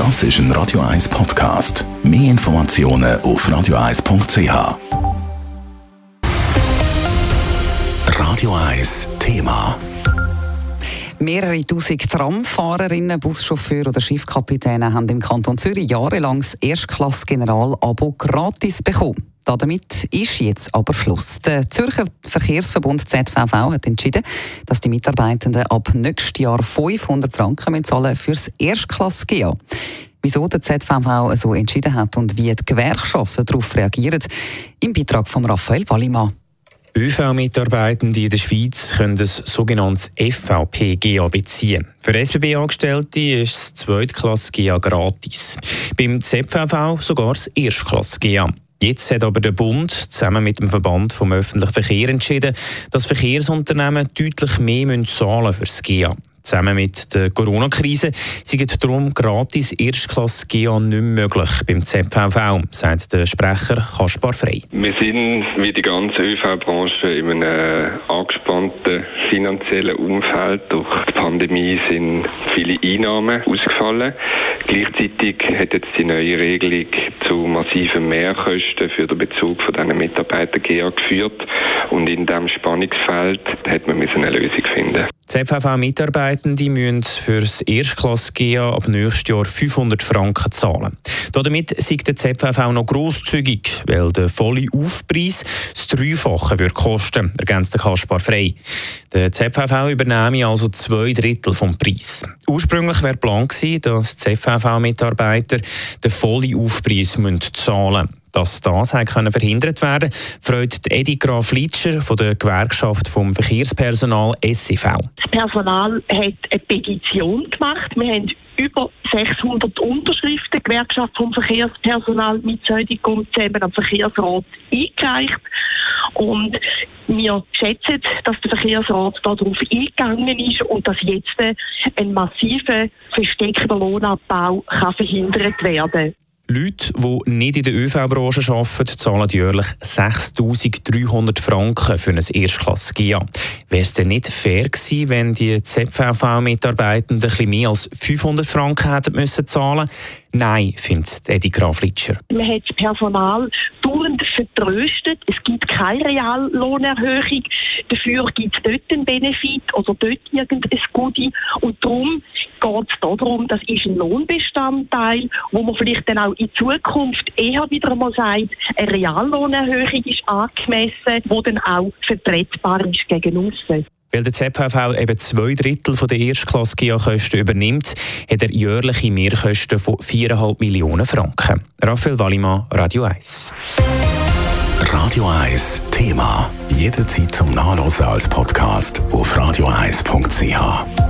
Das ist ein Radio 1 Podcast. Mehr Informationen auf radio1.ch. Radio 1 Thema. Mehrere tausend Tramfahrerinnen, Buschauffeure oder Schiffkapitäne haben im Kanton Zürich jahrelang das Erstklass-General-Abo gratis bekommen. Damit ist jetzt aber Schluss. Der Zürcher Verkehrsverbund ZVV hat entschieden, dass die Mitarbeitenden ab nächstes Jahr 500 Franken zahlen für das Erstklass-GA. Wieso der ZVV so entschieden hat und wie die Gewerkschaften darauf reagieren, im Beitrag von Raphael Wallimann. ÖV-Mitarbeitende in der Schweiz können ein sogenanntes FVP-GA beziehen. Für SBB-Angestellte ist das Zweitklasse-GA gratis. Beim ZVV sogar das Erstklasse-GA. Jetzt hat aber der Bund zusammen mit dem Verband vom öffentlichen Verkehr entschieden, dass Verkehrsunternehmen deutlich mehr zahlen für das GA. Zusammen mit der Corona-Krise sind darum gratis Erstklasse GA nicht möglich beim ZVV, sagt der Sprecher Kaspar Frey. Wir sind wie die ganze ÖV-Branche in einem angespannten finanziellen Umfeld. Durch die Pandemie sind viele Einnahmen ausgefallen. Gleichzeitig hat jetzt die neue Regelung zu massiven Mehrkosten für den Bezug von diesen Mitarbeitern GA geführt. Und in diesem Spannungsfeld hat man eine Lösung finden. ZVV-Mitarbeitende müssen für das Erstklasse GA ab nächstes Jahr 500 Franken zahlen. Damit ist der ZVV noch grosszügig, weil der volle Aufpreis das Dreifache wird kosten, ergänzt der Kaspar Frei. Der ZVV übernehme also zwei Drittel vom Preis. Ursprünglich wäre Plan gewesen, dass ZVV-Mitarbeiter den vollen Aufpreis zahlen müssen. Dass das können verhindert werden freut Edi Graf Litscher von der Gewerkschaft vom Verkehrspersonal SCV. Das Personal hat eine Petition gemacht. Wir haben über 600 Unterschriften, die Gewerkschaft vom Verkehrspersonal mit Säudigum zusammen am Verkehrsrat eingereicht. Und wir schätzen, dass der Verkehrsrat darauf eingegangen ist und dass jetzt ein massiver versteckter Lohnabbau kann verhindert werden kann. Leute, die nicht in der ÖV-Branche arbeiten, zahlen jährlich 6'300 Franken für ein Erstklasse-GIA. Wäre es denn nicht fair gewesen, wenn die ZVV-Mitarbeitenden ein mehr als 500 Franken hätten müssen zahlen Nein, findet Eddie Graf Litscher. Man hat das Personal dauernd vertröstet. Es gibt keine Reallohnerhöhung. Dafür gibt es dort einen Benefit oder dort irgendein Goodie. Und darum geht es darum, das ist ein Lohnbestandteil, wo man vielleicht dann auch in Zukunft eher wieder einmal sagt, eine Reallohnerhöhung ist angemessen, die dann auch vertretbar ist gegen uns. Weil der ZVV eben zwei Drittel der Erstklasse GIA-Kosten übernimmt, hat er jährliche Mehrkosten von 4,5 Millionen Franken. Raphael Wallimann, Radio 1. Radio 1 Thema. Jederzeit zum Nachlesen als Podcast auf radio1.ch.